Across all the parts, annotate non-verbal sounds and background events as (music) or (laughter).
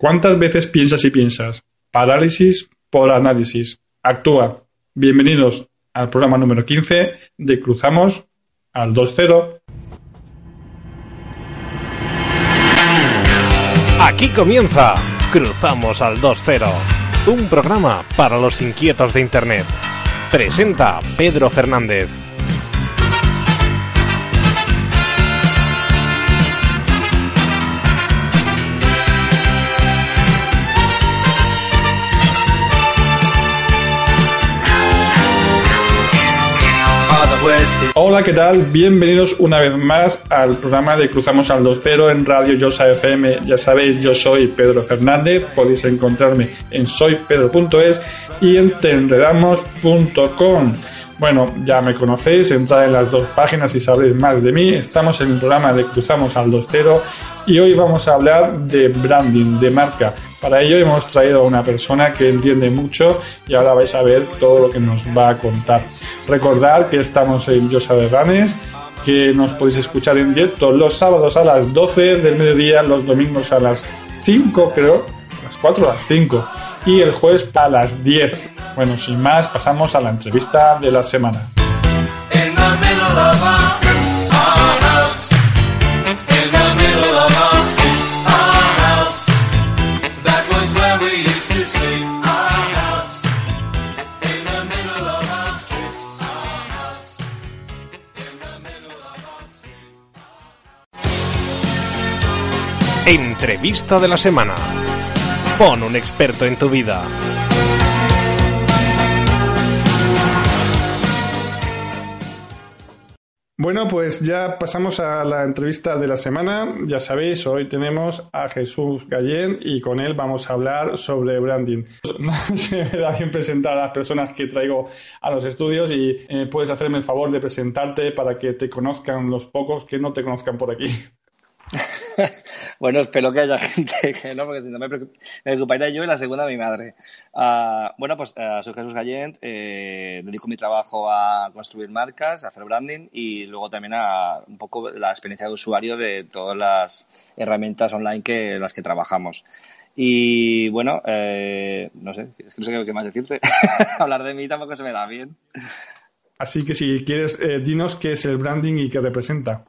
¿Cuántas veces piensas y piensas? Parálisis por análisis. Actúa. Bienvenidos al programa número 15 de Cruzamos al 2-0. Aquí comienza Cruzamos al 2-0, un programa para los inquietos de Internet. Presenta Pedro Fernández. Hola, ¿qué tal? Bienvenidos una vez más al programa de Cruzamos al 2.0 en Radio Yosa FM. Ya sabéis, yo soy Pedro Fernández. Podéis encontrarme en soypedro.es y en tenredamos.com. Bueno, ya me conocéis, entrad en las dos páginas y sabréis más de mí. Estamos en el programa de Cruzamos al 2.0 y hoy vamos a hablar de branding, de marca. Para ello hemos traído a una persona que entiende mucho y ahora vais a ver todo lo que nos va a contar. Recordad que estamos en Yosa de Ranes, que nos podéis escuchar en directo los sábados a las 12 del mediodía, los domingos a las 5 creo, a las 4 a las 5 y el jueves a las 10. Bueno, sin más, pasamos a la entrevista de la semana. Entrevista de la semana. Pon un experto en tu vida. Bueno, pues ya pasamos a la entrevista de la semana. Ya sabéis, hoy tenemos a Jesús Gallén y con él vamos a hablar sobre branding. (laughs) No se me da bien presentar a las personas que traigo a los estudios y eh, puedes hacerme el favor de presentarte para que te conozcan los pocos que no te conozcan por aquí. (laughs) bueno, espero que haya (laughs) gente que no, porque si no me, preocuparía yo y la segunda mi madre. Uh, bueno, pues uh, soy Jesús Gallent, eh, dedico mi trabajo a construir marcas, a hacer branding y luego también a un poco la experiencia de usuario de todas las herramientas online que las que trabajamos. Y bueno, eh, no sé, es que no sé qué más decirte. (laughs) Hablar de mí tampoco se me da bien. Así que si quieres, eh, dinos qué es el branding y qué representa.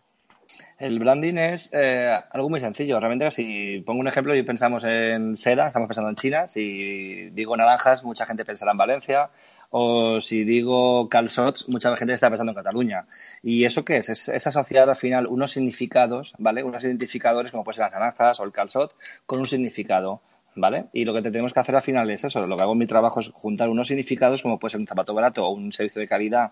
El branding es eh, algo muy sencillo. Realmente, si pongo un ejemplo y pensamos en seda, estamos pensando en China. Si digo naranjas, mucha gente pensará en Valencia. O si digo calzots, mucha gente está pensando en Cataluña. ¿Y eso qué es? Es, asociar al final unos significados, ¿vale? Unos identificadores, como pueden ser las naranjas o el calzot, con un significado. ¿Vale? Y lo que tenemos que hacer al final es eso. Lo que hago en mi trabajo es juntar unos significados, como puede ser un zapato barato o un servicio de calidad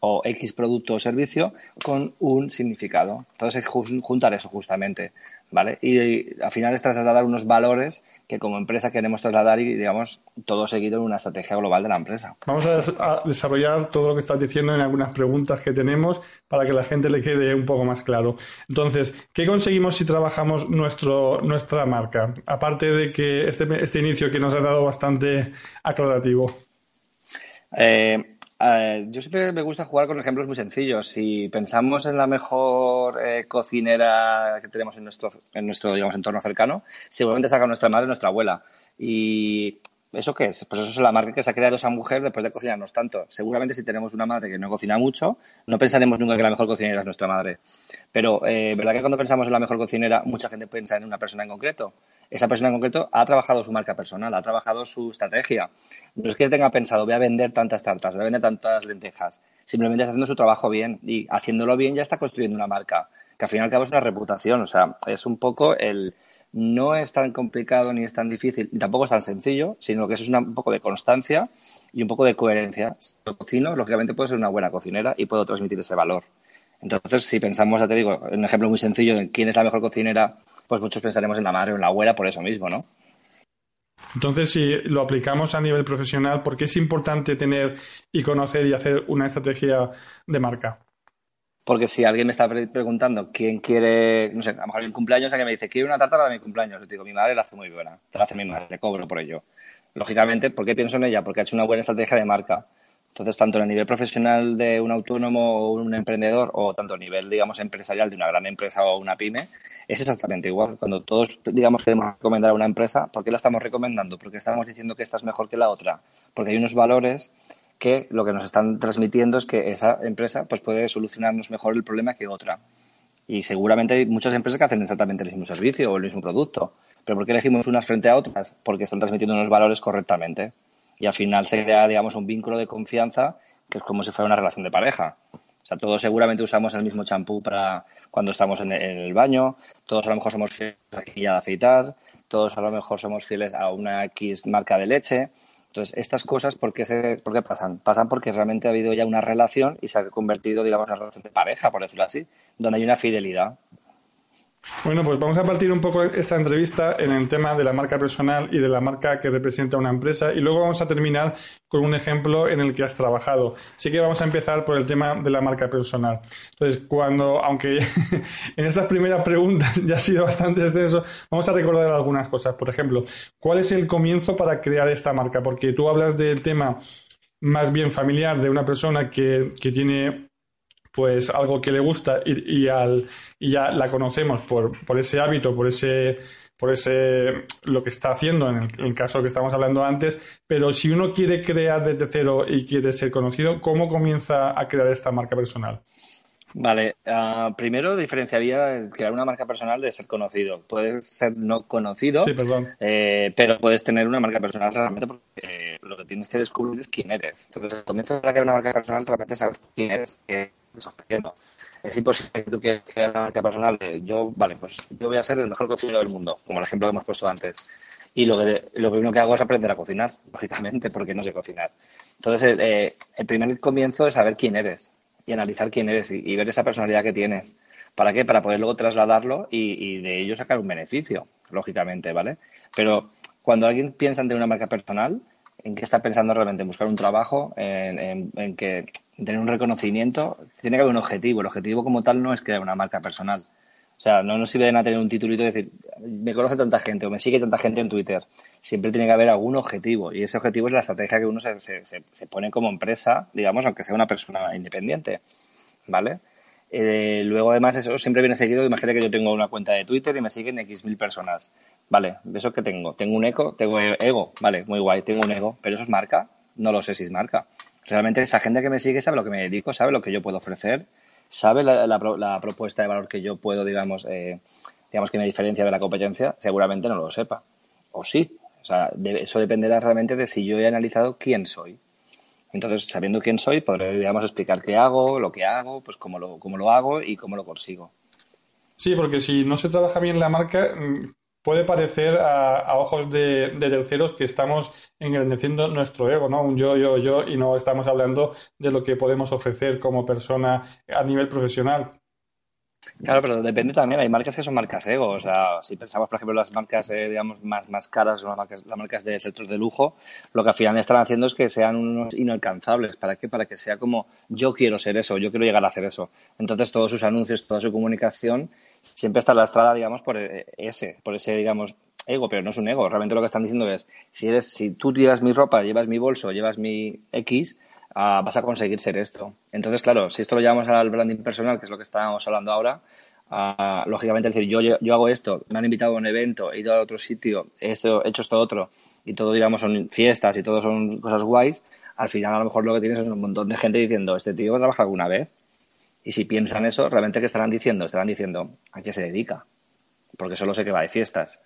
o X producto o servicio con un significado. Entonces es juntar eso justamente, ¿vale? Y, al final es trasladar unos valores que como empresa queremos trasladar y, digamos, todo seguido en una estrategia global de la empresa. Vamos a, desarrollar todo lo que estás diciendo en algunas preguntas que tenemos para que la gente le quede un poco más claro. Entonces, ¿qué conseguimos si trabajamos nuestro, nuestra marca? Aparte de que este, este inicio que nos ha dado bastante aclarativo. Eh, yo siempre me gusta jugar con ejemplos muy sencillos. Si pensamos en la mejor eh, cocinera que tenemos en nuestro, en nuestro digamos, entorno cercano, seguramente saca nuestra madre, nuestra abuela. Y ¿Eso qué es? Pues eso es la marca que se ha creado esa mujer después de cocinarnos tanto. Seguramente si tenemos una madre que no cocina mucho, no pensaremos nunca que la mejor cocinera es nuestra madre. Pero, eh, ¿verdad que cuando pensamos en la mejor cocinera, mucha gente piensa en una persona en concreto? Esa persona en concreto ha trabajado su marca personal, ha trabajado su estrategia. No es que tenga pensado, voy a vender tantas tartas, voy a vender tantas lentejas. Simplemente está haciendo su trabajo bien y haciéndolo bien ya está construyendo una marca, que al fin y al cabo es una reputación. O sea, es un poco el no es tan complicado ni es tan difícil, ni tampoco es tan sencillo, sino que eso es un poco de constancia y un poco de coherencia. Lo cocino, lógicamente puedo ser una buena cocinera y puedo transmitir ese valor. Entonces, si pensamos, ya te digo, un ejemplo muy sencillo en quién es la mejor cocinera, pues muchos pensaremos en la madre o en la abuela por eso mismo, ¿no? Entonces, si lo aplicamos a nivel profesional, ¿por qué es importante tener y conocer y hacer una estrategia de marca? Porque si alguien me está preguntando quién quiere, no sé, a lo mejor en cumpleaños, alguien me dice, quiero una tarta para mi cumpleaños. Le digo, mi madre la hace muy buena, te la hace mi madre, cobro por ello. Lógicamente, ¿por qué pienso en ella? Porque ha hecho una buena estrategia de marca. Entonces, tanto en el nivel profesional de un autónomo o un emprendedor, o tanto a nivel, digamos, empresarial de una gran empresa o una pyme, es exactamente igual. Cuando todos, digamos, queremos recomendar a una empresa, ¿por qué la estamos recomendando? Porque estamos diciendo que esta es mejor que la otra. Porque hay unos valores que lo que nos están transmitiendo es que esa empresa pues puede solucionarnos mejor el problema que otra. Y seguramente hay muchas empresas que hacen exactamente el mismo servicio o el mismo producto. Pero ¿por qué elegimos unas frente a otras? Porque están transmitiendo unos valores correctamente y al final se crea, digamos, un vínculo de confianza que es como si fuera una relación de pareja. O sea, todos seguramente usamos el mismo champú para cuando estamos en el baño, todos a lo mejor somos fieles a la de afeitar, todos a lo mejor somos fieles a una X marca de leche. Entonces, estas cosas, ¿por qué, se, ¿por qué pasan? Pasan porque realmente ha habido ya una relación y se ha convertido, digamos, en una relación de pareja, por decirlo así, donde hay una fidelidad. Bueno, pues vamos a partir un poco esta entrevista en el tema de la marca personal y de la marca que representa una empresa y luego vamos a terminar con un ejemplo en el que has trabajado. Así que vamos a empezar por el tema de la marca personal. Entonces, cuando, aunque (laughs) en estas primeras preguntas ya ha sido bastante extenso, vamos a recordar algunas cosas. Por ejemplo, ¿cuál es el comienzo para crear esta marca? Porque tú hablas del tema más bien familiar de una persona que, que tiene pues algo que le gusta y, al, y ya la conocemos por, por ese hábito, por ese por ese lo que está haciendo en el, caso que estamos hablando antes, pero si uno quiere crear desde cero y quiere ser conocido, ¿cómo comienza a crear esta marca personal? Vale, uh, primero diferenciaría crear una marca personal de ser conocido. Puedes ser no conocido, sí, eh, pero puedes tener una marca personal realmente porque lo que tienes que descubrir es quién eres. Entonces, el comienzo de crear una marca personal realmente saber quién eres, qué Es imposible que tú quieras crear una marca personal yo, vale, pues yo voy a ser el mejor cocinero del mundo, como el ejemplo que hemos puesto antes. Y lo, que, lo primero que hago es aprender a cocinar, (laughs) lógicamente, porque no sé cocinar. Entonces, eh, el primer comienzo es saber quién eres y analizar quién eres y, ver esa personalidad que tienes. ¿Para qué? Para poder luego trasladarlo y, de ello sacar un beneficio, lógicamente, ¿vale? Pero cuando alguien piensa en tener una marca personal, ¿en qué está pensando realmente? ¿En buscar un trabajo? ¿En, en que tener un reconocimiento? Tiene que haber un objetivo. El objetivo como tal no es crear una marca personal. O sea, no nos sirve de nada tener un titulito y decir, me conoce tanta gente o me sigue tanta gente en Twitter. Siempre tiene que haber algún objetivo y ese objetivo es la estrategia que uno se, se, se pone como empresa, digamos, aunque sea una persona independiente. ¿Vale? Eh, luego, además, eso siempre viene seguido. Imagínate que yo tengo una cuenta de Twitter y me siguen X mil personas. Vale, ¿eso que tengo? Tengo un eco, tengo ego. Vale, muy guay, tengo un ego. ¿Pero eso es marca? No lo sé si es marca. Realmente esa gente que me sigue sabe lo que me dedico, sabe lo que yo puedo ofrecer sabe la, propuesta de valor que yo puedo, digamos, eh, digamos que me diferencia de la competencia, seguramente no lo sepa. O sí. O sea, eso dependerá realmente de si yo he analizado quién soy. Entonces, sabiendo quién soy, podré, explicar qué hago, lo que hago, pues cómo lo, cómo lo hago y cómo lo consigo. Sí, porque si no se trabaja bien la marca, mm, puede parecer a, ojos de, terceros que estamos engrandeciendo nuestro ego, ¿no? Un yo, yo, yo, y no estamos hablando de lo que podemos ofrecer como persona a nivel profesional. Claro, pero depende también. Hay marcas que son marcas ego. O sea, si pensamos, por ejemplo, las marcas, eh, digamos, más, más caras, las marcas, del sector de lujo, lo que al final están haciendo es que sean unos inalcanzables. ¿Para qué? Para que sea como yo quiero ser eso, yo quiero llegar a hacer eso. Entonces, todos sus anuncios, toda su comunicación siempre está lastrada, digamos, por e, ese, por ese, digamos, ego, pero no es un ego. Realmente lo que están diciendo es, si eres, si tú llevas mi ropa, llevas mi bolso, llevas mi X, ah, vas a conseguir ser esto. Entonces, claro, si esto lo llevamos al branding personal, que es lo que estábamos hablando ahora, ah, lógicamente decir, yo, yo hago esto, me han invitado a un evento, he ido a otro sitio, he, hecho esto otro, y todo, digamos, son fiestas y todo son cosas guays, al final a lo mejor lo que tienes es un montón de gente diciendo, este tío trabaja alguna vez. Y si piensan eso, realmente ¿qué estarán diciendo? Estarán diciendo, ¿a qué se dedica? Porque solo sé que va de fiestas.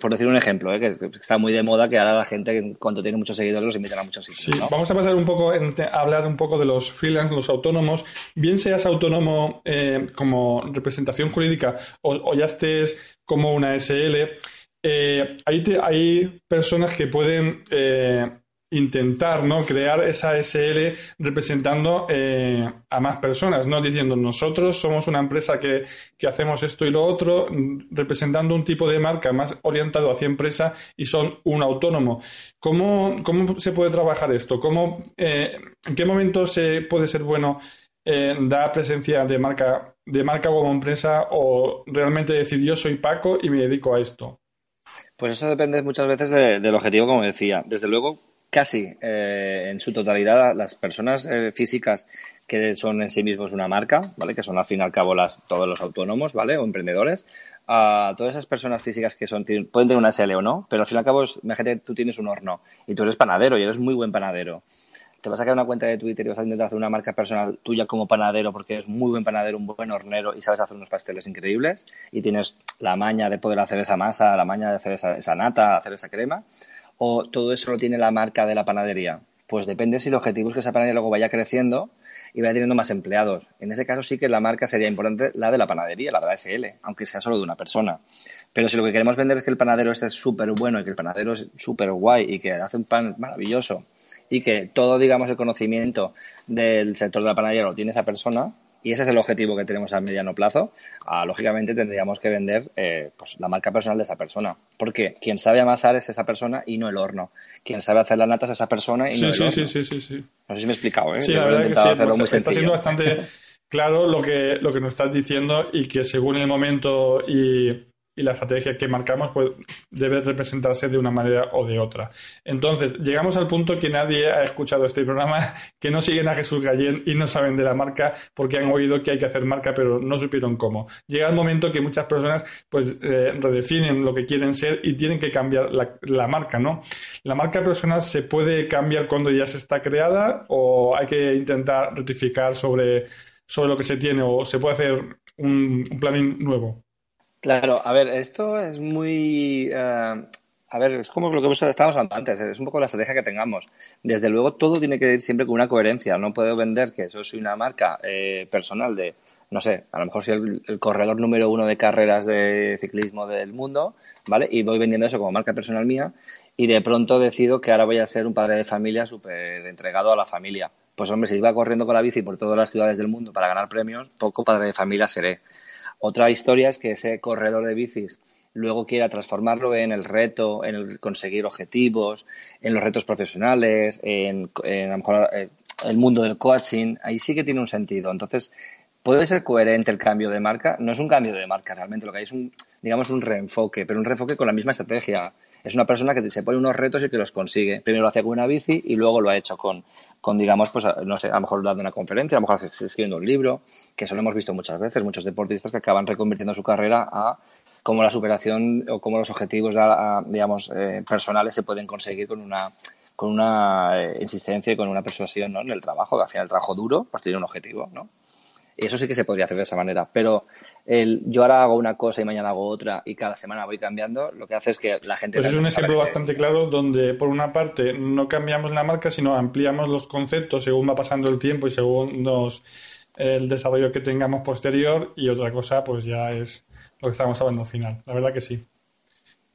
Por decir un ejemplo, ¿eh? que está muy de moda que ahora la gente, cuando tiene muchos seguidores, los invitan a muchos sitios. Sí, vamos a pasar un poco a hablar un poco de los freelance, los autónomos. Bien seas autónomo eh, como representación jurídica o, ya estés como una SL, eh, hay, hay, personas que pueden intentar ¿no? crear esa SL representando eh, a más personas, no diciendo nosotros somos una empresa que, hacemos esto y lo otro, representando un tipo de marca más orientado hacia empresa y son un autónomo. ¿Cómo, cómo se puede trabajar esto? ¿Cómo, eh, ¿En qué momento se puede ser bueno eh, dar presencia de marca, de marca como empresa o realmente decir yo soy Paco y me dedico a esto? Pues eso depende muchas veces del objetivo, como decía. Desde luego, casi eh, en su totalidad las personas eh, físicas que son en sí mismos una marca, ¿vale? Que son al fin y al cabo las, todos los autónomos, ¿vale? O emprendedores. A todas esas personas físicas que son, pueden tener una SL o no, pero al fin y al cabo, imagínate, tú tienes un horno y tú eres panadero y eres muy buen panadero te vas a crear una cuenta de Twitter y vas a intentar hacer una marca personal tuya como panadero porque eres muy buen panadero, un buen hornero y sabes hacer unos pasteles increíbles y tienes la maña de poder hacer esa masa, la maña de hacer esa, esa nata, hacer esa crema, o todo eso lo tiene la marca de la panadería. Pues depende si el objetivo es que esa panadería luego vaya creciendo y vaya teniendo más empleados. En ese caso sí que la marca sería importante la de la panadería, la de la SL, aunque sea solo de una persona. Pero si lo que queremos vender es que el panadero este es súper bueno y que el panadero es súper guay y que hace un pan maravilloso y que todo, digamos, el conocimiento del sector de la panadería lo tiene esa persona, y ese es el objetivo que tenemos a mediano plazo, ah, lógicamente tendríamos que vender eh, pues, la marca personal de esa persona. Porque quien sabe amasar es esa persona y no el horno. Quien sabe hacer las natas es esa persona y no el sí, horno. Sí, sí, sí, sí. No sé si me he explicado, ¿eh? Sí, la verdad que sí. Pues, está siendo bastante (laughs) claro lo que, lo que nos estás diciendo y que según el momento y y la estrategia que marcamos pues, debe representarse de una manera o de otra. Entonces, llegamos al punto que nadie ha escuchado este programa, (laughs) que no siguen a Jesús Gallén y no saben de la marca porque han oído que hay que hacer marca, pero no supieron cómo. Llega el momento que muchas personas pues eh, redefinen lo que quieren ser y tienen que cambiar la, marca, ¿no? La marca personal se puede cambiar cuando ya se está creada o hay que intentar rectificar sobre, sobre lo que se tiene o se puede hacer un, un planning nuevo. Claro, a ver, esto es muy... Eh, a ver, es como lo que estábamos hablando antes, es un poco la estrategia que tengamos. Desde luego, todo tiene que ir siempre con una coherencia. No puedo vender que eso soy una marca eh, personal de, no sé, a lo mejor soy el, corredor número uno de carreras de ciclismo del mundo, ¿vale? Y voy vendiendo eso como marca personal mía y de pronto decido que ahora voy a ser un padre de familia súper entregado a la familia. Pues hombre, si iba corriendo con la bici por todas las ciudades del mundo para ganar premios, poco padre de familia seré. Otra historia es que ese corredor de bicis luego quiera transformarlo en el reto, en el conseguir objetivos, en los retos profesionales, en, a lo mejor eh, el mundo del coaching, ahí sí que tiene un sentido. Entonces, puede ser coherente el cambio de marca. No es un cambio de marca realmente, lo que hay es un, digamos, un reenfoque, pero un reenfoque con la misma estrategia. Es una persona que se pone unos retos y que los consigue. Primero lo hace con una bici y luego lo ha hecho con, con digamos, pues, no sé, a lo mejor dando una conferencia, a lo mejor escribiendo un libro, que eso lo hemos visto muchas veces, muchos deportistas que acaban reconvirtiendo su carrera a cómo la superación o cómo los objetivos, digamos, eh, personales se pueden conseguir con una con una eh, insistencia y con una persuasión ¿no? en el trabajo, al final el trabajo duro pues tiene un objetivo, ¿no? Eso sí que se podría hacer de esa manera. Pero el, yo ahora hago una cosa y mañana hago otra y cada semana voy cambiando, lo que hace es que la gente... Pues es un ejemplo bastante claro donde, por una parte, no cambiamos la marca, sino ampliamos los conceptos según va pasando el tiempo y según nos, el desarrollo que tengamos posterior y otra cosa, pues ya es lo que estamos hablando al final. La verdad que sí.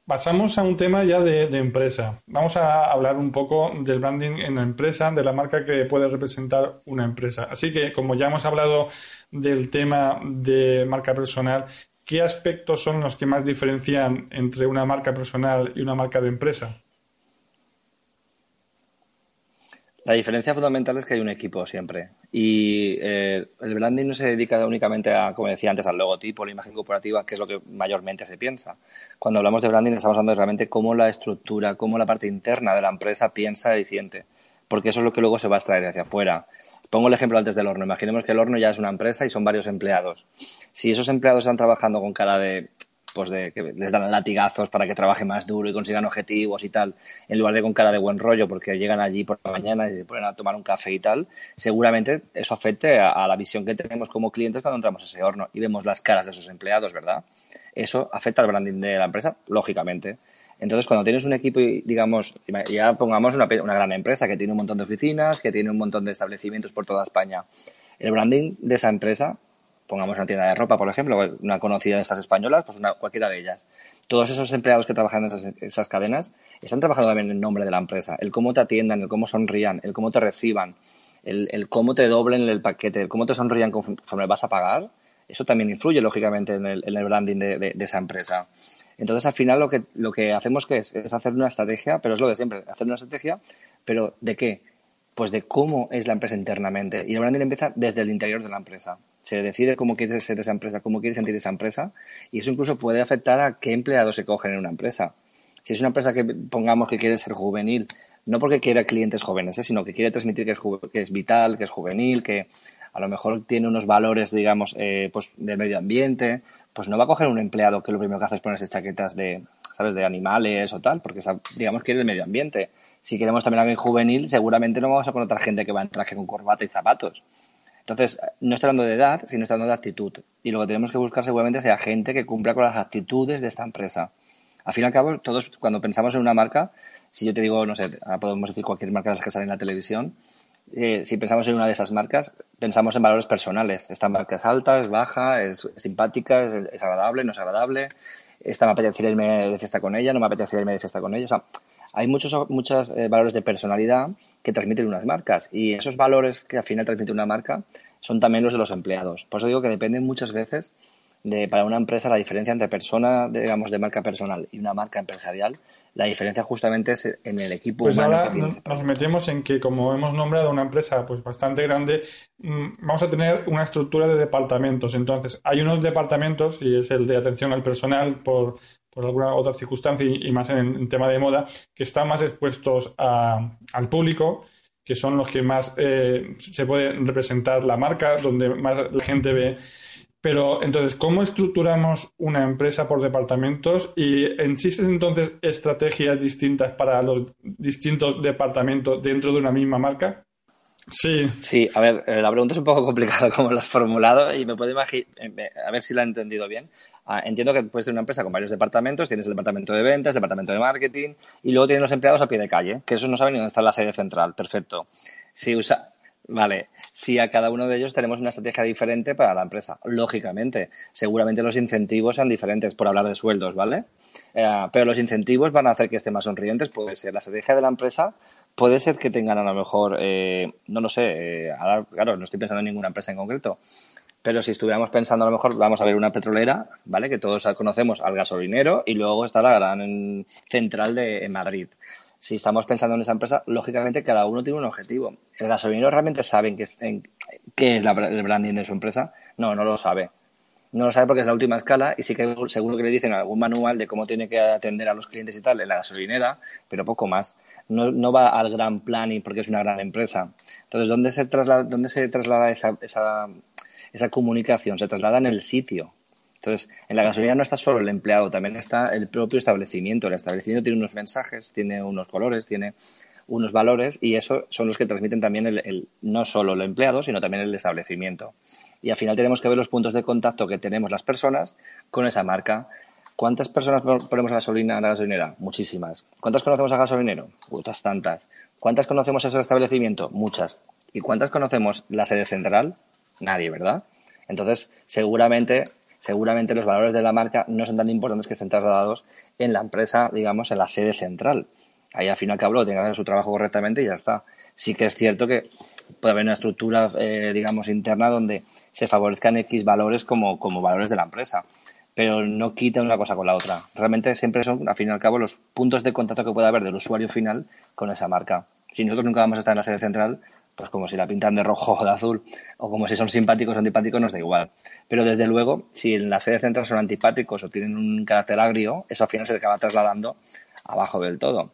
Pasamos a un tema ya de, empresa. Vamos a hablar un poco del branding en la empresa, de la marca que puede representar una empresa. Así que, como ya hemos hablado del tema de marca personal, ¿qué aspectos son los que más diferencian entre una marca personal y una marca de empresa? La diferencia fundamental es que hay un equipo siempre. Y eh, el branding no se dedica únicamente a, como decía antes, al logotipo, la imagen corporativa, que es lo que mayormente se piensa. Cuando hablamos de branding estamos hablando de realmente cómo la estructura, cómo la parte interna de la empresa piensa y siente. Porque eso es lo que luego se va a extraer hacia afuera. Pongo el ejemplo antes del horno. Imaginemos que el horno ya es una empresa y son varios empleados. Si esos empleados están trabajando con cara de de que les dan latigazos para que trabajen más duro y consigan objetivos y tal, en lugar de con cara de buen rollo, porque llegan allí por la mañana y se ponen a tomar un café y tal, seguramente eso afecte a, la visión que tenemos como clientes cuando entramos a ese horno y vemos las caras de esos empleados, ¿verdad? Eso afecta al branding de la empresa, lógicamente. Entonces, cuando tienes un equipo, digamos, ya pongamos una, una gran empresa que tiene un montón de oficinas, que tiene un montón de establecimientos por toda España, el branding de esa empresa pongamos una tienda de ropa, por ejemplo, una conocida de estas españolas, pues una, cualquiera de ellas. Todos esos empleados que trabajan en esas, cadenas están trabajando también en nombre de la empresa. El cómo te atiendan, el cómo sonrían, el cómo te reciban, el, cómo te doblen el paquete, el cómo te sonrían conforme vas a pagar, eso también influye, lógicamente, en el, branding de, esa empresa. Entonces, al final, lo que, lo que hacemos es hacer una estrategia, pero es lo de siempre, hacer una estrategia, pero ¿de qué? Pues de cómo es la empresa internamente. Y el branding empieza desde el interior de la empresa se decide cómo quiere ser esa empresa, cómo quiere sentir esa empresa, y eso incluso puede afectar a qué empleados se cogen en una empresa. Si es una empresa que pongamos que quiere ser juvenil, no porque quiera clientes jóvenes, ¿eh? sino que quiere transmitir que es, que es vital, que es juvenil, que a lo mejor tiene unos valores, digamos, eh, pues de medio ambiente, pues no va a coger un empleado que lo primero que hace es ponerse chaquetas de, ¿sabes?, de animales o tal, porque, digamos, quiere el medio ambiente. Si queremos también alguien juvenil, seguramente no vamos a contratar gente que va en traje con corbata y zapatos. Entonces, no estoy hablando de edad, sino estoy hablando de actitud. Y lo que tenemos que buscar seguramente sea gente que cumpla con las actitudes de esta empresa. Al fin y al cabo, todos cuando pensamos en una marca, si yo te digo, no sé, podemos decir cualquier marca de las que sale en la televisión, eh, si pensamos en una de esas marcas, pensamos en valores personales. Esta marca es alta, es baja, es, simpática, es, agradable, no es agradable. Esta me apetece irme de fiesta con ella, no me apetece irme de fiesta con ella. O sea, hay muchos, muchos eh, valores de personalidad que transmiten unas marcas y esos valores que al final transmite una marca son también los de los empleados. Por eso digo que dependen muchas veces de, para una empresa, la diferencia entre persona, digamos, de marca personal y una marca empresarial, la diferencia justamente es en el equipo pues ahora nos, metemos en que, como hemos nombrado una empresa pues bastante grande, mm, vamos a tener una estructura de departamentos. Entonces, hay unos departamentos, y es el de atención al personal por, por alguna otra circunstancia y, más en, tema de moda, que están más expuestos al público que son los que más eh, se puede representar la marca, donde más la gente ve pero entonces, ¿cómo estructuramos una empresa por departamentos y existen entonces estrategias distintas para los distintos departamentos dentro de una misma marca? Sí. Sí, a ver, eh, la pregunta es un poco complicada (laughs) como lo has formulado y me puedo imaginar, eh, a ver si la he entendido bien. Ah, entiendo que puedes tener una empresa con varios departamentos, tienes el departamento de ventas, el departamento de marketing y luego tienes los empleados a pie de calle, que esos no saben ni dónde está la sede central. Perfecto. Si usa, Vale, si a cada uno de ellos tenemos una estrategia diferente para la empresa, lógicamente, seguramente los incentivos sean diferentes, por hablar de sueldos, ¿vale? Eh, pero los incentivos van a hacer que estén más sonrientes, puede ser la estrategia de la empresa, puede ser que tengan a lo mejor, eh, no lo sé, eh, claro, no estoy pensando en ninguna empresa en concreto, pero si estuviéramos pensando a lo mejor, vamos a ver una petrolera, ¿vale? Que todos conocemos al gasolinero y luego está la gran central de Madrid si estamos pensando en esa empresa, lógicamente cada uno tiene un objetivo. ¿El gasolinero realmente sabe qué es, qué es el branding de su empresa? No, no lo sabe. No lo sabe porque es la última escala y sí que seguro que le dicen algún manual de cómo tiene que atender a los clientes y tal en la gasolinera, pero poco más. No, no va al gran planning porque es una gran empresa. Entonces, ¿dónde se traslada, dónde se traslada esa, esa, esa comunicación? Se traslada en el sitio. Entonces, en la gasolina no está solo el empleado, también está el propio establecimiento. El establecimiento tiene unos mensajes, tiene unos colores, tiene unos valores y eso son los que transmiten también el, no solo el empleado, sino también el establecimiento. Y al final tenemos que ver los puntos de contacto que tenemos las personas con esa marca. ¿Cuántas personas ponemos gasolina en la gasolinera? Muchísimas. ¿Cuántas conocemos a gasolinero? Otras tantas. ¿Cuántas conocemos ese establecimiento? Muchas. ¿Y cuántas conocemos la sede central? Nadie, ¿verdad? Entonces, seguramente seguramente los valores de la marca no son tan importantes que estén trasladados en la empresa, digamos, en la sede central. Ahí al fin y al cabo tiene que hacer su trabajo correctamente y ya está. Sí que es cierto que puede haber una estructura, eh, digamos, interna donde se favorezcan X valores como, como valores de la empresa pero no quita una cosa con la otra. Realmente siempre son, al fin y al cabo, los puntos de contacto que puede haber del usuario final con esa marca. Si nosotros nunca vamos a estar en la sede central, pues como si la pintan de rojo o de azul, o como si son simpáticos o antipáticos, nos da igual. Pero desde luego, si en la sede central son antipáticos o tienen un carácter agrio, eso al final se acaba trasladando abajo del todo.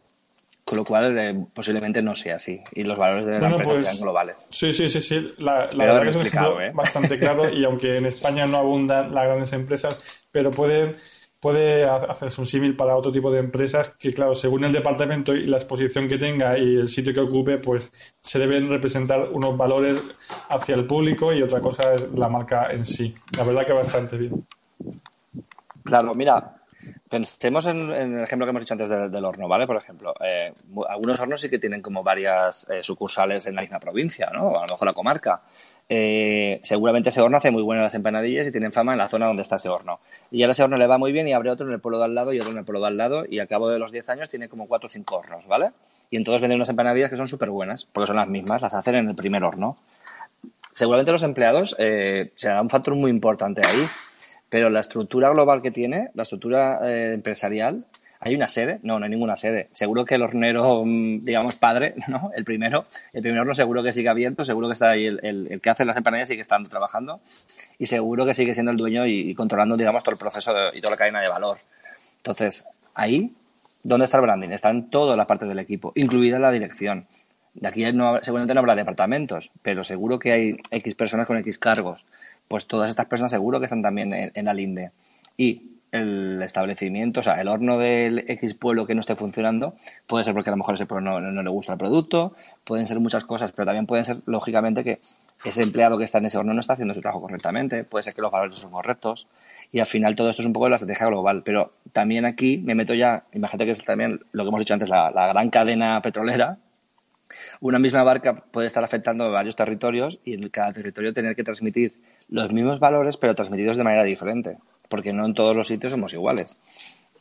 Con lo cual, eh, posiblemente no sea así. Y los valores de la empresa pues, sean globales. Sí, sí, sí. sí. La, verdad que es un ejemplo ¿eh? bastante claro. y aunque en España no abundan las grandes empresas, pero pueden puede hacerse un símil para otro tipo de empresas que, claro, según el departamento y la exposición que tenga y el sitio que ocupe, pues se deben representar unos valores hacia el público y otra cosa es la marca en sí. La verdad que bastante bien. Claro, mira, pensemos en, el ejemplo que hemos dicho antes del, horno, ¿vale? Por ejemplo, eh, algunos hornos sí que tienen como varias eh, sucursales en la misma provincia, ¿no? A lo mejor la comarca. Eh, seguramente ese horno hace muy buenas las empanadillas y tienen fama en la zona donde está ese horno. Y ahora ese horno le va muy bien y abre otro en el pueblo de al lado y otro en el pueblo de al lado y al cabo de los 10 años tiene como 4 o 5 hornos, ¿vale? Y en todos venden unas empanadillas que son súper buenas, porque son las mismas, las hacen en el primer horno. Seguramente los empleados será un factor muy importante ahí, pero la estructura global que tiene, la estructura eh, empresarial, ¿Hay una sede? No, no hay ninguna sede. Seguro que el hornero, mm, digamos, padre, (laughs) ¿no? El primero, el primer horno seguro que sigue abierto, seguro que está ahí el, que hace las empanadillas sigue estando trabajando y seguro que sigue siendo el dueño y, controlando, digamos, todo el proceso y toda la cadena de valor. Entonces, ahí ¿Dónde está el branding? Está en toda la parte del equipo, incluida la dirección. De aquí no, seguramente no habrá departamentos, pero seguro que hay X personas con X cargos. Pues todas estas personas seguro que están también en, en la linde. Y el establecimiento, o sea, el horno del X pueblo que no esté funcionando, puede ser porque a lo mejor ese pueblo no, le gusta el producto, pueden ser muchas cosas, pero también pueden ser, lógicamente, que ese empleado que está en ese horno no está haciendo su trabajo correctamente, puede ser que los valores no son correctos, y al final todo esto es un poco de la estrategia global. Pero también aquí me meto ya, imagínate que es también lo que hemos dicho antes, la, la gran cadena petrolera, una misma barca puede estar afectando a varios territorios y en cada territorio tener que transmitir los mismos valores, pero transmitidos de manera diferente porque no en todos los sitios somos iguales.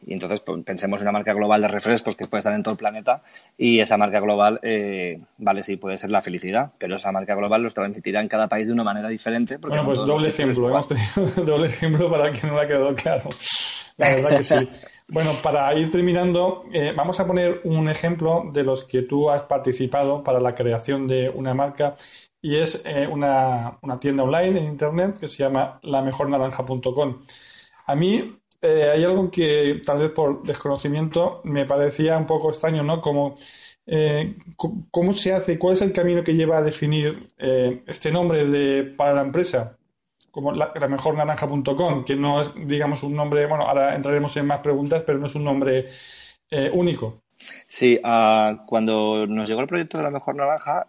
Y entonces pues, pensemos en una marca global de refrescos que puede estar en todo el planeta y esa marca global, eh, vale, sí, puede ser la felicidad, pero esa marca global los transmitirá en cada país de una manera diferente. bueno, pues doble ejemplo, hemos tenido (laughs) doble ejemplo para que no le ha quedado claro. La verdad que sí. (laughs) Bueno, para ir terminando, eh, vamos a poner un ejemplo de los que tú has participado para la creación de una marca y es eh, una, tienda online en Internet que se llama lamejornaranja.com. A mí eh, hay algo que tal vez por desconocimiento me parecía un poco extraño, ¿no? Como cómo se hace, cuál es el camino que lleva a definir este nombre de, para la empresa, como la, mejor naranja.com, que no es, digamos, un nombre, bueno, ahora entraremos en más preguntas, pero no es un nombre único. Sí, uh, cuando nos llegó el proyecto de la mejor naranja,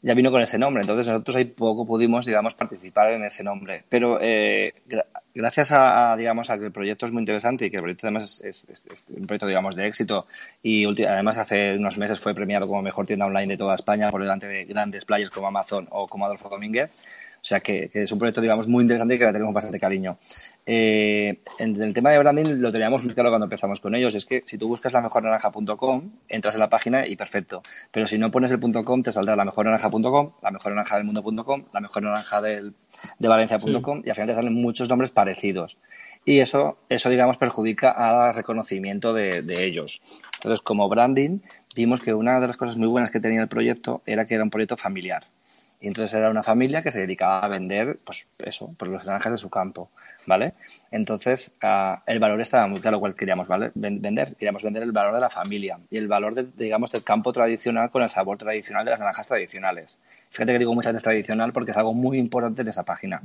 ya vino con ese nombre. Entonces nosotros ahí poco pudimos, digamos, participar en ese nombre. Pero eh, gracias a, digamos, a que el proyecto es muy interesante y que el proyecto además es, un proyecto, digamos, de éxito y además hace unos meses fue premiado como mejor tienda online de toda España por delante de grandes players como Amazon o como Adolfo Domínguez. O sea que, es un proyecto, digamos, muy interesante y que le tenemos bastante cariño. Eh, en el tema de branding lo teníamos muy claro cuando empezamos con ellos. Es que si tú buscas la mejornaranja.com, entras en la página y perfecto. Pero si no pones el .com, te saldrá la mejornaranja.com, la mejornaranja del mundo.com, la mejor naranja del, de valencia.com y al final te salen muchos nombres parecidos. Y eso, eso digamos, perjudica al reconocimiento de, de ellos. Entonces, como branding, vimos que una de las cosas muy buenas que tenía el proyecto era que era un proyecto familiar. Y entonces era una familia que se dedicaba a vender, pues eso, por los naranjas de su campo, ¿vale? Entonces ah, el valor estaba muy claro cuál queríamos ¿vale? vender. Queríamos vender el valor de la familia y el valor, de, digamos, del campo tradicional con el sabor tradicional de las naranjas tradicionales. Fíjate que digo muchas veces tradicional porque es algo muy importante en esa página.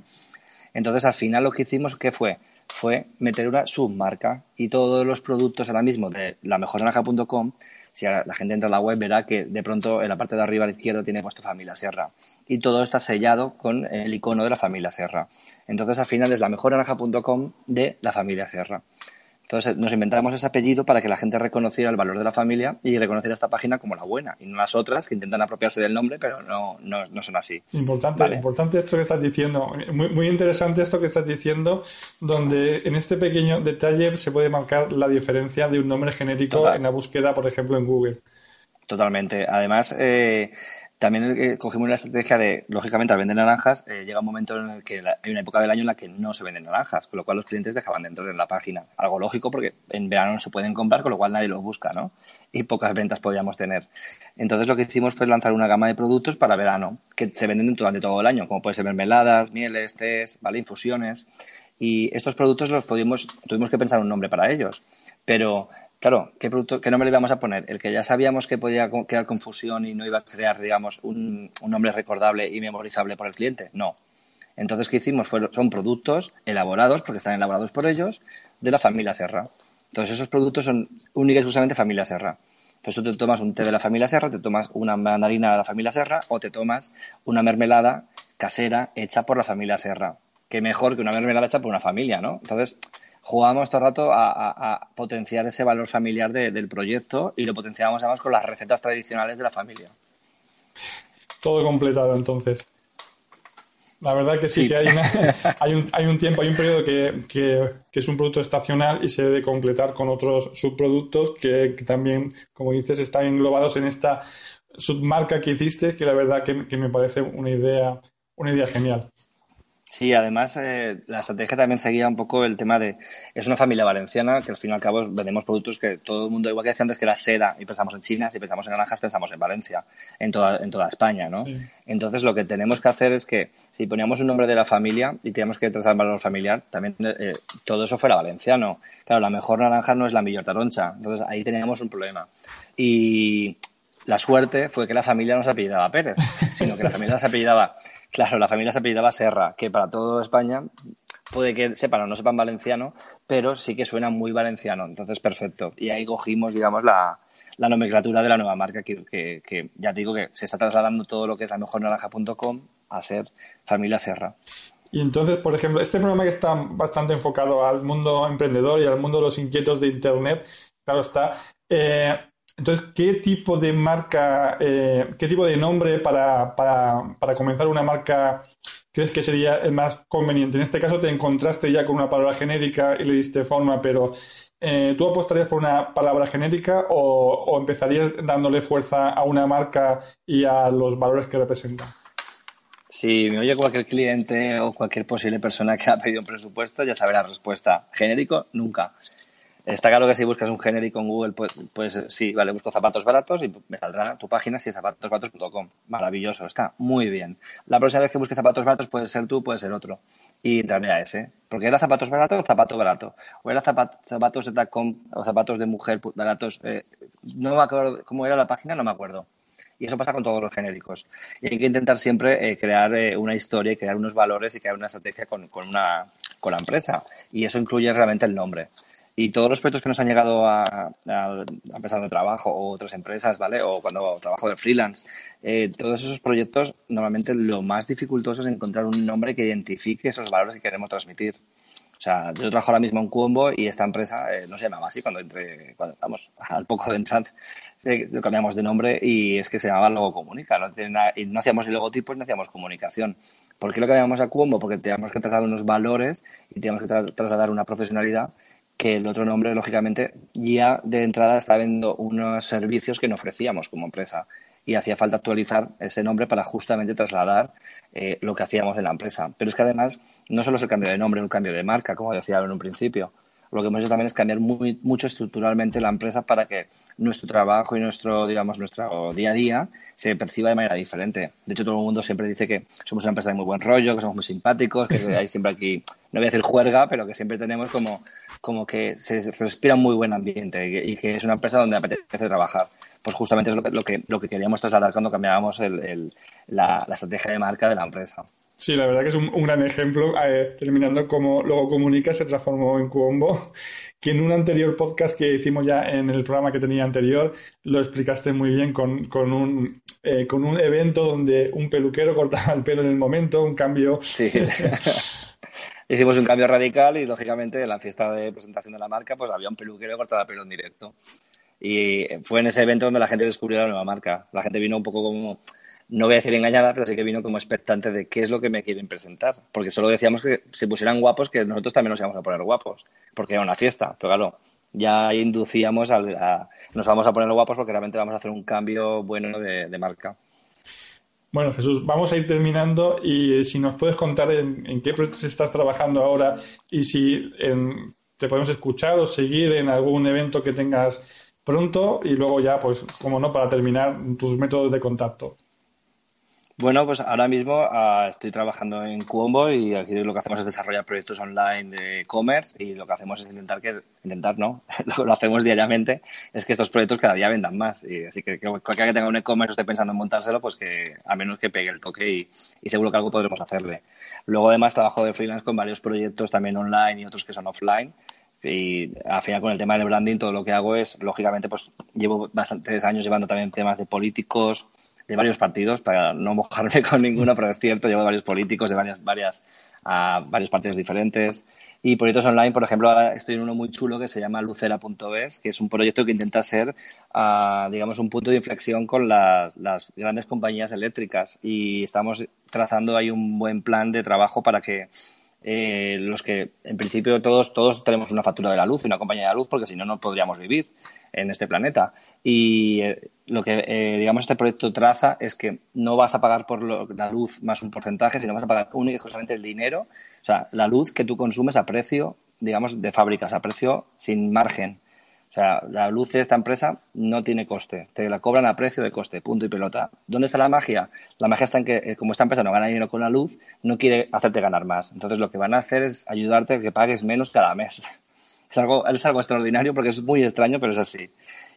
Entonces al final lo que hicimos, ¿qué fue? Fue meter una submarca y todos los productos ahora mismo de la mejornaranja.com si la gente entra a la web verá que de pronto en la parte de arriba a la izquierda tiene puesto familia Sierra y todo está sellado con el icono de la familia Serra. Entonces al final es la mejornaranja.com de la familia Serra. Entonces nos inventamos ese apellido para que la gente reconociera el valor de la familia y reconociera esta página como la buena y no las otras que intentan apropiarse del nombre pero no, no, son así. Importante, importante esto que estás diciendo. Muy, muy interesante esto que estás diciendo donde en este pequeño detalle se puede marcar la diferencia de un nombre genérico en la búsqueda, por ejemplo, en Google. Totalmente. Además, eh, también eh, cogimos la estrategia de, lógicamente, al vender naranjas, eh, llega un momento en el que hay una época del año en la que no se venden naranjas, con lo cual los clientes dejaban de entrar en la página. Algo lógico porque en verano no se pueden comprar, con lo cual nadie los busca, ¿no? Y pocas ventas podíamos tener. Entonces lo que hicimos fue lanzar una gama de productos para verano, que se venden durante todo el año, como puede ser mermeladas, mieles, tés, ¿vale? Infusiones. Y estos productos los pudimos, tuvimos que pensar un nombre para ellos. Pero Claro, ¿qué, producto, ¿qué nombre le íbamos a poner? ¿El que ya sabíamos que podía crear confusión y no iba a crear, digamos, un, nombre recordable y memorizable por el cliente? No. Entonces, ¿qué hicimos? son productos elaborados, porque están elaborados por ellos, de la familia Serra. Entonces, esos productos son únicamente exclusivamente familia Serra. Entonces, tú te tomas un té de la familia Serra, te tomas una mandarina de la familia Serra o te tomas una mermelada casera hecha por la familia Serra. Qué mejor que una mermelada hecha por una familia, ¿no? Entonces, jugábamos todo el rato a, potenciar ese valor familiar del proyecto y lo potenciábamos además con las recetas tradicionales de la familia. Todo completado entonces. La verdad que sí, que hay, (laughs) hay, un, hay, un, tiempo, hay un periodo que, es un producto estacional y se debe completar con otros subproductos que, también, como dices, están englobados en esta submarca que hiciste, que la verdad que, que me parece una idea, una idea genial. Sí, además eh, la estrategia también seguía un poco el tema de, es una familia valenciana que al fin y al cabo vendemos productos que todo el mundo, igual que decía antes que era seda y pensamos en China, si pensamos en naranjas pensamos en Valencia, en toda, en toda España, ¿no? Entonces lo que tenemos que hacer es que si poníamos un nombre de la familia y teníamos que trasladar valor familiar, también eh, todo eso fuera valenciano. Claro, la mejor naranja no es la mejor taroncha, entonces ahí teníamos un problema. Y la suerte fue que la familia no se apellidaba Pérez, sino que la familia se apellidaba Claro, la familia se apellidaba Serra, que para toda España puede que sepan o no sepan valenciano, pero sí que suena muy valenciano. Entonces, perfecto. Y ahí cogimos, digamos, la, nomenclatura de la nueva marca, que, ya te digo que se está trasladando todo lo que es la mejornaranja.com a ser Familia Serra. Y entonces, por ejemplo, este programa que está bastante enfocado al mundo emprendedor y al mundo de los inquietos de Internet, claro está. Eh, entonces, ¿qué tipo de marca, eh, qué tipo de nombre para, para, para, comenzar una marca crees que sería el más conveniente? En este caso te encontraste ya con una palabra genérica y le diste forma, pero eh, ¿tú apostarías por una palabra genérica o, o empezarías dándole fuerza a una marca y a los valores que representa? Si me oye cualquier cliente o cualquier posible persona que ha pedido un presupuesto, ya sabe la respuesta. Genérico, nunca. Está claro que si buscas un genérico en Google, pues, pues, sí, vale, busco zapatos baratos y me saldrá tu página si es zapatosbaratos.com. Maravilloso, está muy bien. La próxima vez que busques zapatos baratos puede ser tú, puede ser otro. Y entraré a ese. Porque era zapatos baratos zapato barato. O era zapatos de tacón o zapatos de mujer baratos. Eh, no me acuerdo cómo era la página, no me acuerdo. Y eso pasa con todos los genéricos. Y hay que intentar siempre eh, crear eh, una historia crear unos valores y crear una estrategia con, con, una, con la empresa. Y eso incluye realmente el nombre. Y todos los proyectos que nos han llegado a, a, empresas de trabajo o otras empresas, ¿vale? O cuando trabajo de freelance, eh, todos esos proyectos, normalmente lo más dificultoso es encontrar un nombre que identifique esos valores que queremos transmitir. O sea, yo trabajo ahora mismo en Cuombo y esta empresa eh, no se llamaba así cuando entré, cuando vamos, (laughs) al poco de entrar, eh, cambiamos de nombre y es que se llamaba Logo Comunica. No, y no hacíamos logotipos, no hacíamos comunicación. ¿Por qué lo cambiamos a Cuombo? Porque teníamos que trasladar unos valores y teníamos que trasladar una profesionalidad que el otro nombre, lógicamente, ya de entrada estaba viendo unos servicios que no ofrecíamos como empresa y hacía falta actualizar ese nombre para justamente trasladar eh, lo que hacíamos en la empresa. Pero es que además no solo es el cambio de nombre, un cambio de marca, como decía en un principio. Lo que hemos hecho también es cambiar muy, mucho estructuralmente la empresa para que nuestro trabajo y nuestro, digamos, nuestro día a día se perciba de manera diferente. De hecho, todo el mundo siempre dice que somos una empresa de muy buen rollo, que somos muy simpáticos, que (laughs) hay siempre aquí, no voy a decir juerga, pero que siempre tenemos como, como que se respira un muy buen ambiente y que es una empresa donde apetece trabajar. Pues justamente es lo que, lo que, lo que queríamos trasladar cuando cambiábamos el, la, la estrategia de marca de la empresa. Sí, la verdad que es un, gran ejemplo, eh, terminando como luego Comunica se transformó en Cuombo, que en un anterior podcast que hicimos ya en el programa que tenía anterior, lo explicaste muy bien con, con un, eh, con un evento donde un peluquero cortaba el pelo en el momento, un cambio. Sí. (laughs) Hicimos un cambio radical y, lógicamente, en la fiesta de presentación de la marca, pues había un peluquero que cortaba el pelo en directo. Y fue en ese evento donde la gente descubrió la nueva marca. La gente vino un poco como no voy a decir engañada, pero sí que vino como expectante de qué es lo que me quieren presentar. Porque solo decíamos que se pusieran guapos, que nosotros también nos íbamos a poner guapos, porque era una fiesta. Pero claro, ya inducíamos a, nos vamos a poner guapos porque realmente vamos a hacer un cambio bueno de, marca. Bueno, Jesús, vamos a ir terminando y si nos puedes contar en, qué proyectos estás trabajando ahora y si te podemos escuchar o seguir en algún evento que tengas pronto y luego ya, pues, como no, para terminar, tus métodos de contacto. Bueno, pues ahora mismo ah, estoy trabajando en Cuombo y aquí lo que hacemos es desarrollar proyectos online de e-commerce y lo que hacemos es intentar que, intentar no, (laughs) lo, hacemos diariamente, es que estos proyectos cada día vendan más. Y así que, cualquiera que tenga un e-commerce o esté pensando en montárselo, pues que a menos que pegue el toque y, y, seguro que algo podremos hacerle. Luego además trabajo de freelance con varios proyectos también online y otros que son offline y al final con el tema del branding todo lo que hago es, lógicamente, pues llevo bastantes años llevando también temas de políticos, de varios partidos, para no mojarme con ninguno, pero es cierto, llevo varios políticos de varias, varias, a varios partidos diferentes. Y proyectos online, por ejemplo, estoy en uno muy chulo que se llama lucera.es, que es un proyecto que intenta ser, uh, digamos, un punto de inflexión con las, las, grandes compañías eléctricas. Y estamos trazando ahí un buen plan de trabajo para que eh, los que, en principio, todos, todos tenemos una factura de la luz y una compañía de la luz, porque si no, no podríamos vivir en este planeta. Y eh, lo que, eh, digamos, este proyecto traza es que no vas a pagar por la luz más un porcentaje, sino vas a pagar únicamente el dinero, o sea, la luz que tú consumes a precio, digamos, de fábricas, a precio sin margen. O sea, la luz de esta empresa no tiene coste, te la cobran a precio de coste, punto y pelota. ¿Dónde está la magia? La magia está en que, eh, como esta empresa no gana dinero con la luz, no quiere hacerte ganar más. Entonces, lo que van a hacer es ayudarte a que pagues menos cada mes. (laughs) Es algo, es algo extraordinario porque es muy extraño, pero es así.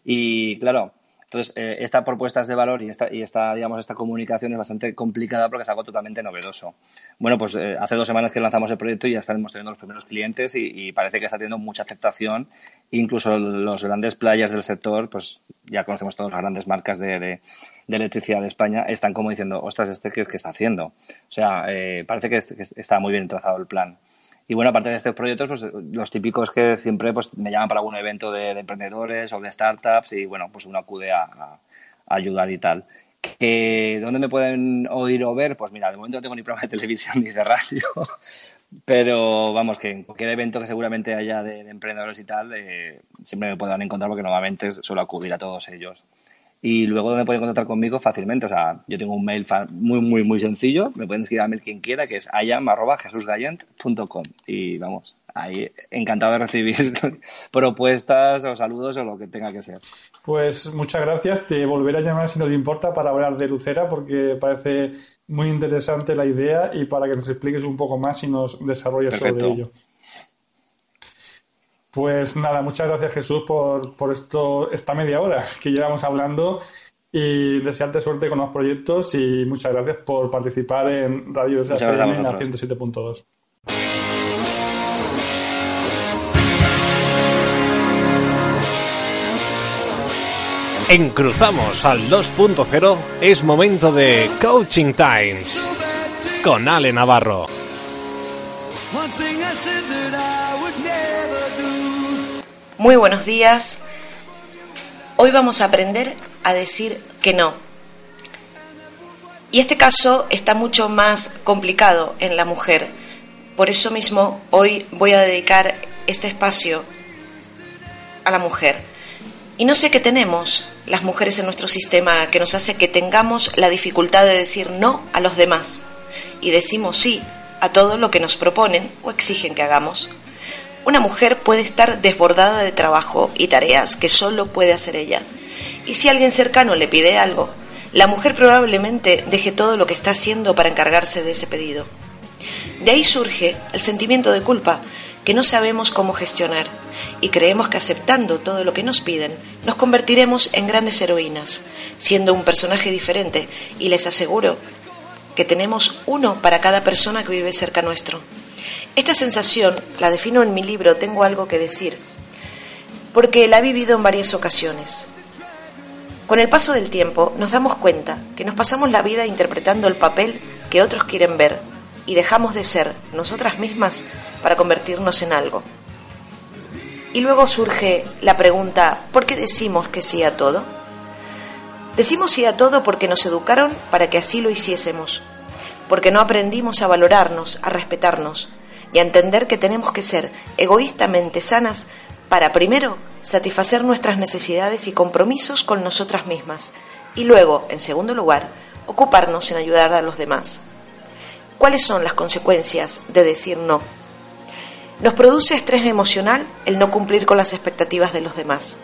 Y claro, entonces, eh, esta propuesta es de valor y esta, y esta, digamos, esta comunicación es bastante complicada porque es algo totalmente novedoso. Bueno, pues eh, hace dos semanas que lanzamos el proyecto y ya estamos teniendo los primeros clientes y, parece que está teniendo mucha aceptación. Incluso los grandes playas del sector, pues ya conocemos todas las grandes marcas de, electricidad de España, están como diciendo, ostras, ¿este qué está haciendo? O sea, eh, parece que, que está muy bien trazado el plan. Y bueno, aparte de estos proyectos, pues los típicos que siempre pues, me llaman para algún evento de, emprendedores o de startups y bueno, pues uno acude a, ayudar y tal. Que, ¿Dónde me pueden oír o ver? Pues mira, de momento no tengo ni programa de (laughs) televisión ni de radio, pero vamos, que en cualquier evento que seguramente haya de, emprendedores y tal, eh, siempre me podrán encontrar porque normalmente suelo acudir a todos ellos. Y luego me pueden contactar conmigo fácilmente. O sea, yo tengo un mail muy, muy, muy sencillo. Me pueden escribir a mail quien quiera, que es ayam.jesusgallent.com. Y vamos, ahí encantado de recibir (laughs) propuestas o saludos o lo que tenga que ser. Pues muchas gracias. Te volveré a llamar si no te importa para hablar de Lucera porque parece muy interesante la idea y para que nos expliques un poco más y nos desarrolles sobre ello. Pues nada, muchas gracias Jesús por, por esto, esta media hora que llevamos hablando y desearte suerte con los proyectos y muchas gracias por participar en Radio FM 107.2. En Cruzamos al 2.0 es momento de Coaching Times con Ale Navarro. Muy buenos días. Hoy vamos a aprender a decir que no. Y este caso está mucho más complicado en la mujer. Por eso mismo hoy voy a dedicar este espacio a la mujer. Y no sé qué tenemos las mujeres en nuestro sistema que nos hace que tengamos la dificultad de decir no a los demás y decimos sí a todo lo que nos proponen o exigen que hagamos. Una mujer puede estar desbordada de trabajo y tareas que solo puede hacer ella. Y si alguien cercano le pide algo, la mujer probablemente deje todo lo que está haciendo para encargarse de ese pedido. De ahí surge el sentimiento de culpa que no sabemos cómo gestionar y creemos que aceptando todo lo que nos piden nos convertiremos en grandes heroínas, siendo un personaje diferente y les aseguro que tenemos uno para cada persona que vive cerca nuestro. Esta sensación la defino en mi libro Tengo algo que decir, porque la he vivido en varias ocasiones. Con el paso del tiempo nos damos cuenta que nos pasamos la vida interpretando el papel que otros quieren ver y dejamos de ser nosotras mismas para convertirnos en algo. Y luego surge la pregunta, ¿por qué decimos que sí a todo? Decimos sí a todo porque nos educaron para que así lo hiciésemos, porque no aprendimos a valorarnos, a respetarnos, y a entender que tenemos que ser egoístamente sanas para, primero, satisfacer nuestras necesidades y compromisos con nosotras mismas y luego, en segundo lugar, ocuparnos en ayudar a los demás. ¿Cuáles son las consecuencias de decir no? Nos produce estrés emocional el no cumplir con las expectativas de los demás.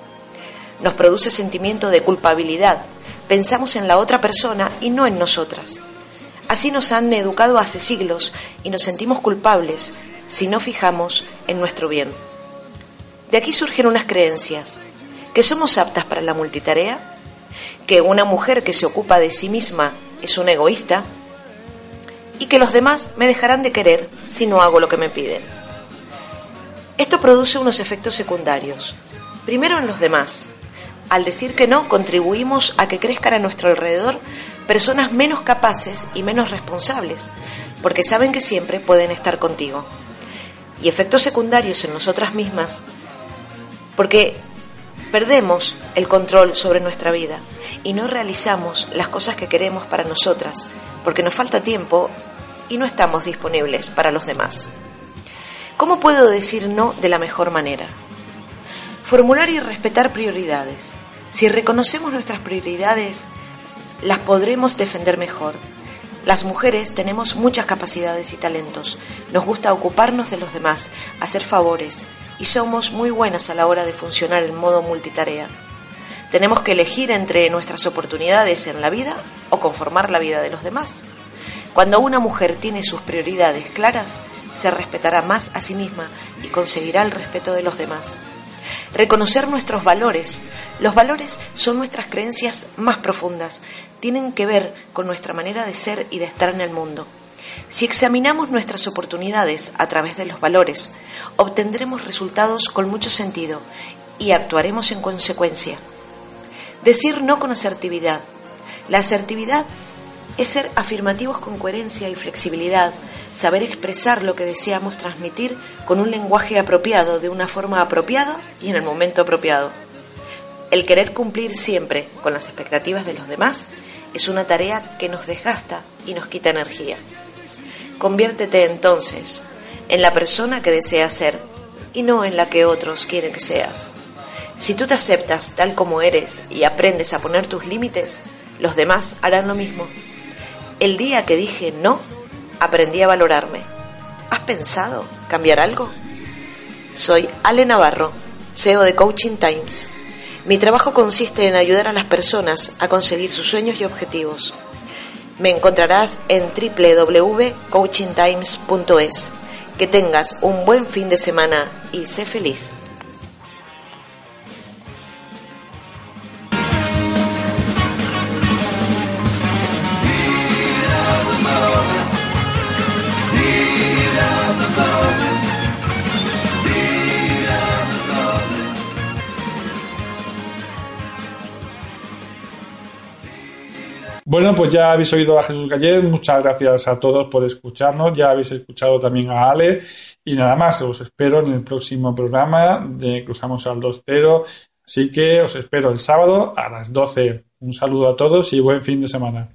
Nos produce sentimiento de culpabilidad. Pensamos en la otra persona y no en nosotras. Así nos han educado hace siglos y nos sentimos culpables si no fijamos en nuestro bien. De aquí surgen unas creencias, que somos aptas para la multitarea, que una mujer que se ocupa de sí misma es una egoísta y que los demás me dejarán de querer si no hago lo que me piden. Esto produce unos efectos secundarios. Primero en los demás. Al decir que no, contribuimos a que crezcan a nuestro alrededor personas menos capaces y menos responsables, porque saben que siempre pueden estar contigo. Y efectos secundarios en nosotras mismas, porque perdemos el control sobre nuestra vida y no realizamos las cosas que queremos para nosotras, porque nos falta tiempo y no estamos disponibles para los demás. ¿Cómo puedo decir no de la mejor manera? Formular y respetar prioridades, Si reconocemos nuestras prioridades, las podremos defender mejor. Las mujeres tenemos muchas capacidades y talentos. Nos gusta ocuparnos de los demás, hacer favores, y somos muy buenas a la hora de funcionar en modo multitarea. Tenemos que elegir entre nuestras oportunidades en la vida o conformar la vida de los demás. Cuando una mujer tiene sus prioridades claras, se respetará más a sí misma y conseguirá el respeto de los demás. Reconocer nuestros valores. Los valores son nuestras creencias más profundas, tienen que ver con nuestra manera de ser y de estar en el mundo. Si examinamos nuestras oportunidades a través de los valores, obtendremos resultados con mucho sentido y actuaremos en consecuencia. Decir no con asertividad. La asertividad es ser afirmativos con coherencia y flexibilidad, saber expresar lo que deseamos transmitir con un lenguaje apropiado, de una forma apropiada y en el momento apropiado. El querer cumplir siempre con las expectativas de los demás es una tarea que nos desgasta y nos quita energía. Conviértete entonces en la persona que deseas ser y no en la que otros quieren que seas. Si tú te aceptas tal como eres y aprendes a poner tus límites, los demás harán lo mismo. El día que dije no, aprendí a valorarme. ¿Has pensado cambiar algo? Soy Ale Navarro, CEO de Coaching Times. Mi trabajo consiste en ayudar a las personas a conseguir sus sueños y objetivos. Me encontrarás en www.coachingtimes.es. Que tengas un buen fin de semana y sé feliz. Bueno, pues ya habéis oído a Jesús Gallet, muchas gracias a todos por escucharnos, ya habéis escuchado también a Ale y nada más, os espero en el próximo programa de Cruzamos al 2-0, así que os espero el sábado a las 12. Un saludo a todos y buen fin de semana.